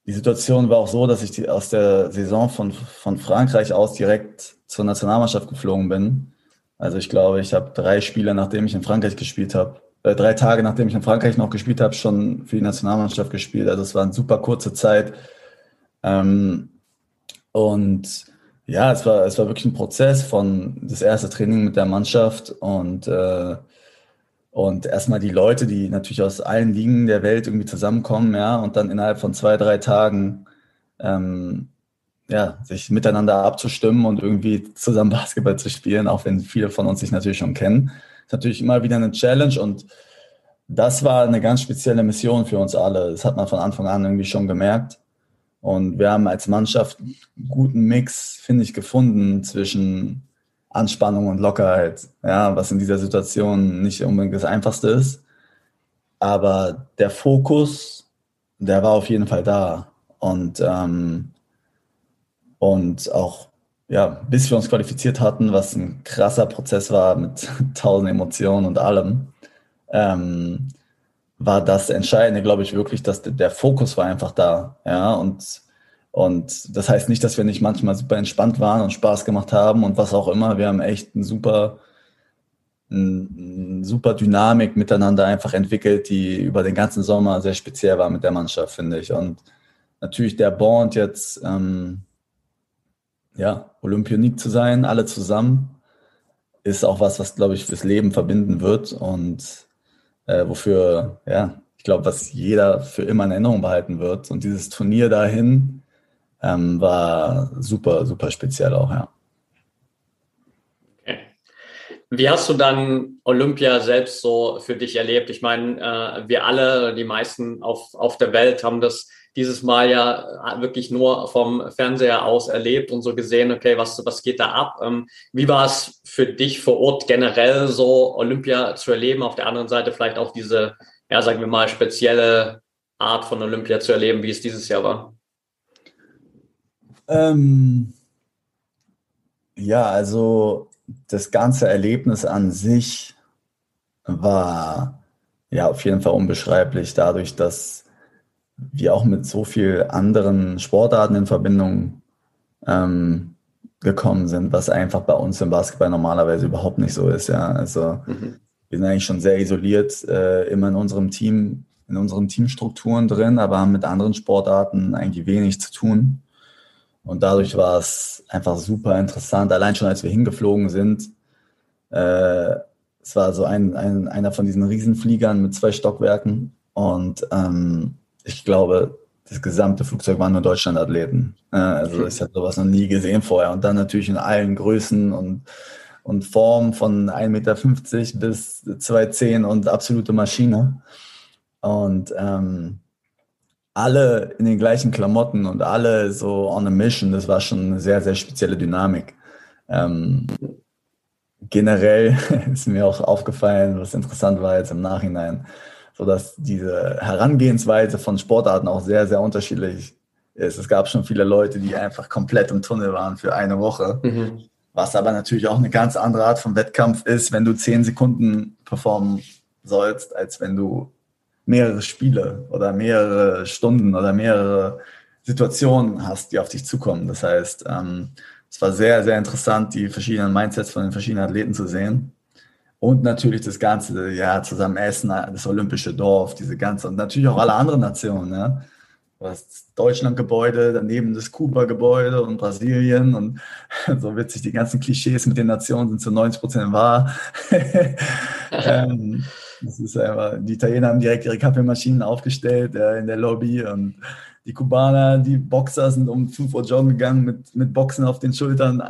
die Situation war auch so, dass ich die, aus der Saison von, von Frankreich aus direkt zur Nationalmannschaft geflogen bin. Also ich glaube, ich habe drei Spiele, nachdem ich in Frankreich gespielt habe, äh, drei Tage nachdem ich in Frankreich noch gespielt habe, schon für die Nationalmannschaft gespielt. Also es war eine super kurze Zeit. Ähm, und ja, es war, es war wirklich ein Prozess von das erste Training mit der Mannschaft und äh, und erstmal die Leute, die natürlich aus allen Ligen der Welt irgendwie zusammenkommen, ja, und dann innerhalb von zwei, drei Tagen ähm, ja, sich miteinander abzustimmen und irgendwie zusammen [LAUGHS] Basketball zu spielen, auch wenn viele von uns sich natürlich schon kennen, ist natürlich immer wieder eine Challenge und das war eine ganz spezielle Mission für uns alle. Das hat man von Anfang an irgendwie schon gemerkt. Und wir haben als Mannschaft einen guten Mix, finde ich, gefunden zwischen Anspannung und Lockerheit, ja, was in dieser Situation nicht unbedingt das Einfachste ist. Aber der Fokus, der war auf jeden Fall da. Und, ähm, und auch, ja, bis wir uns qualifiziert hatten, was ein krasser Prozess war mit [LAUGHS] tausend Emotionen und allem, ähm, war das Entscheidende, glaube ich, wirklich, dass der Fokus war einfach da. Ja, und und das heißt nicht, dass wir nicht manchmal super entspannt waren und Spaß gemacht haben und was auch immer. Wir haben echt ein super, ein, super Dynamik miteinander einfach entwickelt, die über den ganzen Sommer sehr speziell war mit der Mannschaft, finde ich. Und natürlich der Bond jetzt, ähm, ja, Olympionik zu sein, alle zusammen, ist auch was, was, glaube ich, fürs Leben verbinden wird und äh, wofür, ja, ich glaube, was jeder für immer in Erinnerung behalten wird. Und dieses Turnier dahin, ähm, war super, super speziell auch, ja. Wie hast du dann Olympia selbst so für dich erlebt? Ich meine, äh, wir alle, die meisten auf, auf der Welt haben das dieses Mal ja wirklich nur vom Fernseher aus erlebt und so gesehen, okay, was, was geht da ab? Ähm, wie war es für dich vor Ort generell so Olympia zu erleben? Auf der anderen Seite vielleicht auch diese ja, sagen wir mal, spezielle Art von Olympia zu erleben, wie es dieses Jahr war? Ähm, ja, also das ganze Erlebnis an sich war ja auf jeden Fall unbeschreiblich, dadurch, dass wir auch mit so vielen anderen Sportarten in Verbindung ähm, gekommen sind, was einfach bei uns im Basketball normalerweise überhaupt nicht so ist. Ja, also mhm. wir sind eigentlich schon sehr isoliert, äh, immer in unserem Team, in unseren Teamstrukturen drin, aber haben mit anderen Sportarten eigentlich wenig zu tun. Und dadurch war es einfach super interessant. Allein schon, als wir hingeflogen sind, äh, es war so ein, ein, einer von diesen Riesenfliegern mit zwei Stockwerken. Und ähm, ich glaube, das gesamte Flugzeug waren nur Deutschlandathleten. Äh, also ich habe sowas noch nie gesehen vorher. Und dann natürlich in allen Größen und, und Formen von 1,50 Meter bis 2,10 und absolute Maschine. Und ähm, alle in den gleichen Klamotten und alle so on a mission. Das war schon eine sehr, sehr spezielle Dynamik. Ähm, generell [LAUGHS] ist mir auch aufgefallen, was interessant war jetzt im Nachhinein, so dass diese Herangehensweise von Sportarten auch sehr, sehr unterschiedlich ist. Es gab schon viele Leute, die einfach komplett im Tunnel waren für eine Woche. Mhm. Was aber natürlich auch eine ganz andere Art von Wettkampf ist, wenn du zehn Sekunden performen sollst, als wenn du mehrere Spiele oder mehrere Stunden oder mehrere Situationen hast, die auf dich zukommen. Das heißt, ähm, es war sehr, sehr interessant, die verschiedenen Mindsets von den verschiedenen Athleten zu sehen. Und natürlich das Ganze, ja, zusammen essen, das olympische Dorf, diese ganze, und natürlich auch alle anderen Nationen, ne? Du hast Deutschland-Gebäude, daneben das Kuba-Gebäude und Brasilien und [LAUGHS] so witzig, die ganzen Klischees mit den Nationen sind zu 90 Prozent wahr. [LAUGHS] ähm, das ist einfach, die Italiener haben direkt ihre Kaffeemaschinen aufgestellt äh, in der Lobby und die Kubaner, die Boxer sind um 5 Uhr joggen gegangen mit, mit Boxen auf den Schultern,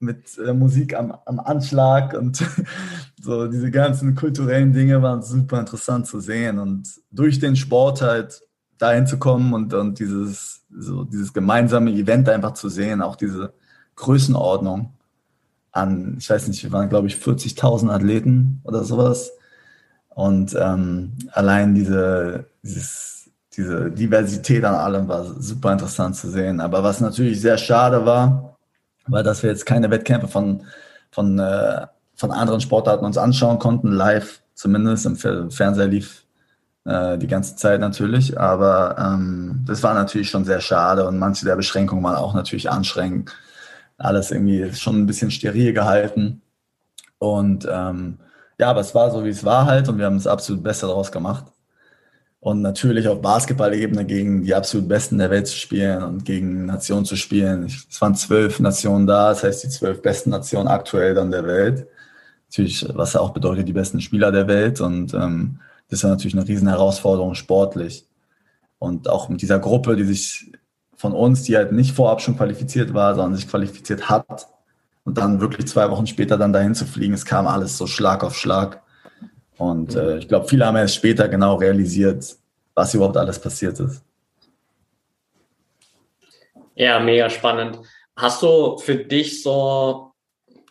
mit äh, Musik am, am Anschlag und [LAUGHS] so diese ganzen kulturellen Dinge waren super interessant zu sehen und durch den Sport halt dahin zu kommen und, und dieses, so dieses gemeinsame Event einfach zu sehen, auch diese Größenordnung an, ich weiß nicht, wir waren glaube ich 40.000 Athleten oder sowas und ähm, allein diese, dieses, diese Diversität an allem war super interessant zu sehen. Aber was natürlich sehr schade war, war, dass wir jetzt keine Wettkämpfe von, von, äh, von anderen Sportarten uns anschauen konnten, live zumindest. Im Fernseher lief äh, die ganze Zeit natürlich. Aber ähm, das war natürlich schon sehr schade und manche der Beschränkungen waren auch natürlich anstrengend. Alles irgendwie schon ein bisschen steril gehalten. Und ähm, ja, aber es war so, wie es war halt und wir haben das absolut Beste daraus gemacht. Und natürlich auf Basketball-Ebene gegen die absolut Besten der Welt zu spielen und gegen Nationen zu spielen. Es waren zwölf Nationen da, das heißt die zwölf besten Nationen aktuell dann der Welt. Natürlich, was auch bedeutet, die besten Spieler der Welt. Und ähm, das war natürlich eine riesen Herausforderung sportlich. Und auch mit dieser Gruppe, die sich von uns, die halt nicht vorab schon qualifiziert war, sondern sich qualifiziert hat, und dann wirklich zwei Wochen später dann dahin zu fliegen, es kam alles so Schlag auf Schlag. Und äh, ich glaube, viele haben erst später genau realisiert, was überhaupt alles passiert ist. Ja, mega spannend. Hast du für dich so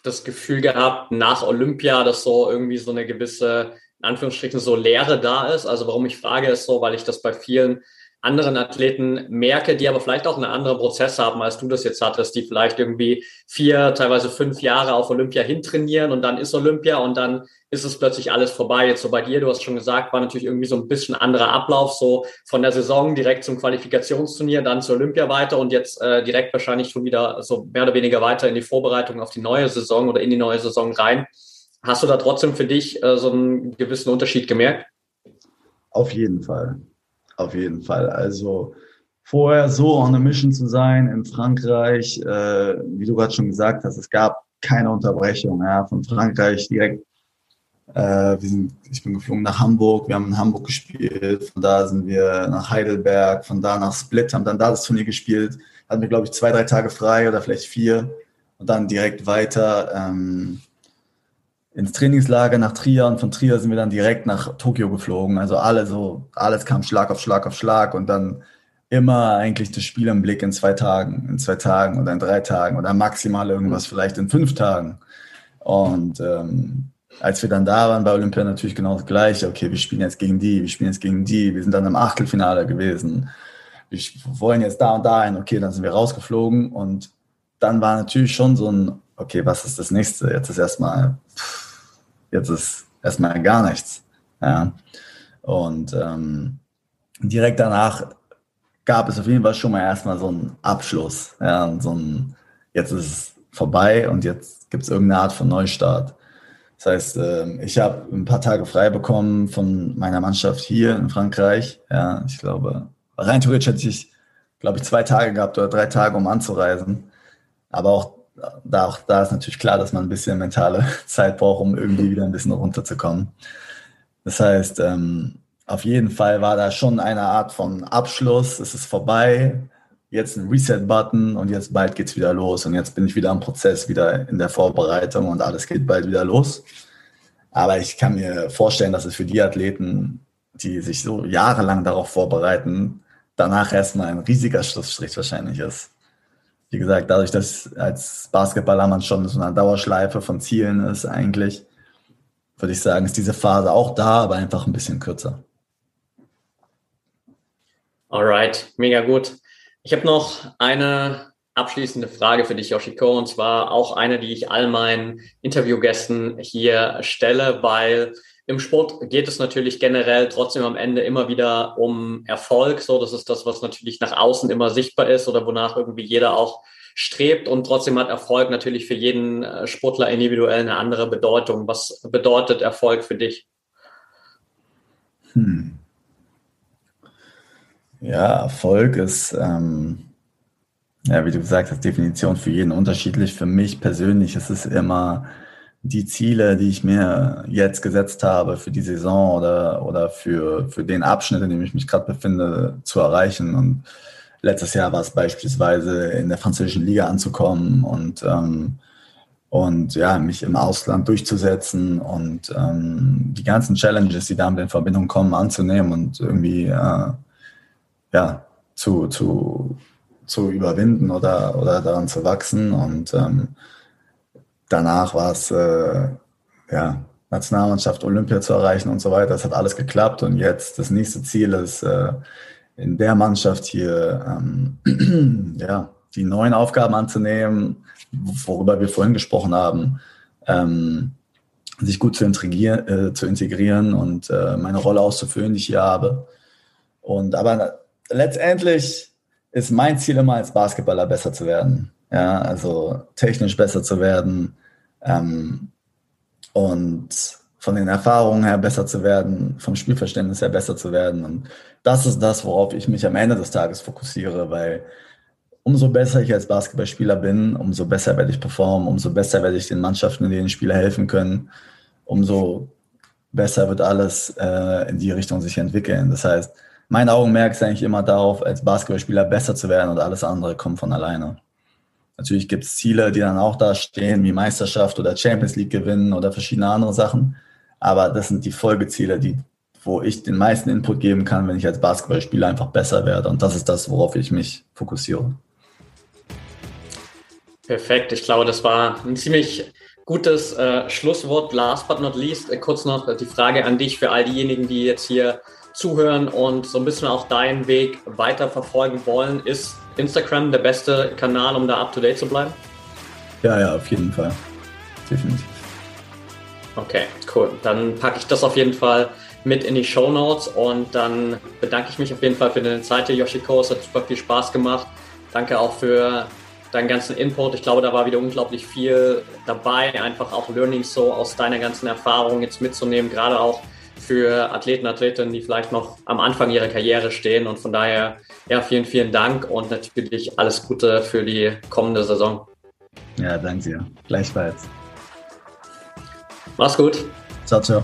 das Gefühl gehabt, nach Olympia, dass so irgendwie so eine gewisse, in Anführungsstrichen, so Leere da ist? Also warum ich frage, ist so, weil ich das bei vielen anderen Athleten merke, die aber vielleicht auch einen anderen Prozess haben, als du das jetzt hattest, die vielleicht irgendwie vier, teilweise fünf Jahre auf Olympia hintrainieren und dann ist Olympia und dann ist es plötzlich alles vorbei. Jetzt so bei dir, du hast schon gesagt, war natürlich irgendwie so ein bisschen anderer Ablauf, so von der Saison direkt zum Qualifikationsturnier, dann zur Olympia weiter und jetzt äh, direkt wahrscheinlich schon wieder so mehr oder weniger weiter in die Vorbereitung auf die neue Saison oder in die neue Saison rein. Hast du da trotzdem für dich äh, so einen gewissen Unterschied gemerkt? Auf jeden Fall. Auf jeden Fall. Also vorher so on a mission zu sein in Frankreich, äh, wie du gerade schon gesagt hast, es gab keine Unterbrechung. Ja, von Frankreich direkt. Äh, sind, ich bin geflogen nach Hamburg, wir haben in Hamburg gespielt, von da sind wir nach Heidelberg, von da nach Split, haben dann da das Turnier gespielt, hatten wir, glaube ich, zwei, drei Tage frei oder vielleicht vier und dann direkt weiter. Ähm, ins Trainingslager nach Trier und von Trier sind wir dann direkt nach Tokio geflogen. Also alle so, alles kam Schlag auf Schlag auf Schlag und dann immer eigentlich das Spiel im Blick in zwei Tagen, in zwei Tagen oder in drei Tagen oder maximal irgendwas vielleicht in fünf Tagen. Und ähm, als wir dann da waren bei Olympia natürlich genau das Gleiche. Okay, wir spielen jetzt gegen die, wir spielen jetzt gegen die. Wir sind dann im Achtelfinale gewesen. Wir wollen jetzt da und da hin. Okay, dann sind wir rausgeflogen und dann war natürlich schon so ein, okay, was ist das nächste? Jetzt ist erstmal, jetzt ist erstmal gar nichts. Ja. Und ähm, direkt danach gab es auf jeden Fall schon mal erstmal so einen Abschluss. Ja, so ein, jetzt ist es vorbei und jetzt gibt es irgendeine Art von Neustart. Das heißt, ähm, ich habe ein paar Tage frei bekommen von meiner Mannschaft hier in Frankreich. Ja, ich glaube, rein theoretisch hätte ich, glaube ich, zwei Tage gehabt oder drei Tage, um anzureisen. Aber auch da, auch da ist natürlich klar, dass man ein bisschen mentale [LAUGHS] Zeit braucht, um irgendwie wieder ein bisschen runterzukommen. Das heißt, ähm, auf jeden Fall war da schon eine Art von Abschluss. Es ist vorbei. Jetzt ein Reset-Button und jetzt bald geht's wieder los. Und jetzt bin ich wieder im Prozess, wieder in der Vorbereitung und alles geht bald wieder los. Aber ich kann mir vorstellen, dass es für die Athleten, die sich so jahrelang darauf vorbereiten, danach erstmal ein riesiger Schlussstrich wahrscheinlich ist wie gesagt, dadurch, dass als Basketballer man schon so eine Dauerschleife von Zielen ist, eigentlich, würde ich sagen, ist diese Phase auch da, aber einfach ein bisschen kürzer. Alright, mega gut. Ich habe noch eine abschließende Frage für dich, Yoshiko, und zwar auch eine, die ich all meinen Interviewgästen hier stelle, weil im Sport geht es natürlich generell trotzdem am Ende immer wieder um Erfolg. So, das ist das, was natürlich nach außen immer sichtbar ist oder wonach irgendwie jeder auch strebt. Und trotzdem hat Erfolg natürlich für jeden äh, Sportler individuell eine andere Bedeutung. Was bedeutet Erfolg für dich? Hm. Ja, Erfolg ist, ähm, ja, wie du gesagt hast, Definition für jeden unterschiedlich. Für mich persönlich ist es immer die Ziele, die ich mir jetzt gesetzt habe für die Saison oder, oder für, für den Abschnitt, in dem ich mich gerade befinde, zu erreichen. Und letztes Jahr war es beispielsweise in der französischen Liga anzukommen und, ähm, und ja, mich im Ausland durchzusetzen und ähm, die ganzen Challenges, die damit in Verbindung kommen, anzunehmen und irgendwie äh, ja, zu, zu, zu überwinden oder, oder daran zu wachsen. Und ähm, danach war es, äh, ja, Nationalmannschaft, Olympia zu erreichen und so weiter. Das hat alles geklappt und jetzt das nächste Ziel ist, äh, in der Mannschaft hier ähm, [CLEARS THROAT] ja, die neuen Aufgaben anzunehmen, worüber wir vorhin gesprochen haben, ähm, sich gut zu integrieren, äh, zu integrieren und äh, meine Rolle auszufüllen, die ich hier habe. Und aber letztendlich ist mein Ziel immer als Basketballer besser zu werden. Ja, also technisch besser zu werden ähm, und von den Erfahrungen her besser zu werden, vom Spielverständnis her besser zu werden. Und das ist das, worauf ich mich am Ende des Tages fokussiere, weil umso besser ich als Basketballspieler bin, umso besser werde ich performen, umso besser werde ich den Mannschaften, in denen Spieler helfen können, umso besser wird alles äh, in die Richtung sich entwickeln. Das heißt, mein Augenmerk ist eigentlich immer darauf, als Basketballspieler besser zu werden und alles andere kommt von alleine. Natürlich gibt es Ziele, die dann auch da stehen, wie Meisterschaft oder Champions League gewinnen oder verschiedene andere Sachen. Aber das sind die Folgeziele, die, wo ich den meisten Input geben kann, wenn ich als Basketballspieler einfach besser werde. Und das ist das, worauf ich mich fokussiere. Perfekt. Ich glaube, das war ein ziemlich gutes äh, Schlusswort. Last but not least, äh, kurz noch die Frage an dich für all diejenigen, die jetzt hier zuhören und so ein bisschen auch deinen Weg weiter verfolgen wollen, ist Instagram der beste Kanal, um da up to date zu bleiben? Ja, ja, auf jeden Fall. Definitiv. Okay, cool. Dann packe ich das auf jeden Fall mit in die Show Notes und dann bedanke ich mich auf jeden Fall für deine Zeit, Yoshiko. Es hat super viel Spaß gemacht. Danke auch für deinen ganzen Input. Ich glaube, da war wieder unglaublich viel dabei, einfach auch Learning so aus deiner ganzen Erfahrung jetzt mitzunehmen, gerade auch für Athleten, Athletinnen, die vielleicht noch am Anfang ihrer Karriere stehen. Und von daher, ja, vielen, vielen Dank und natürlich alles Gute für die kommende Saison. Ja, danke dir. Gleichfalls. Mach's gut. Ciao, ciao.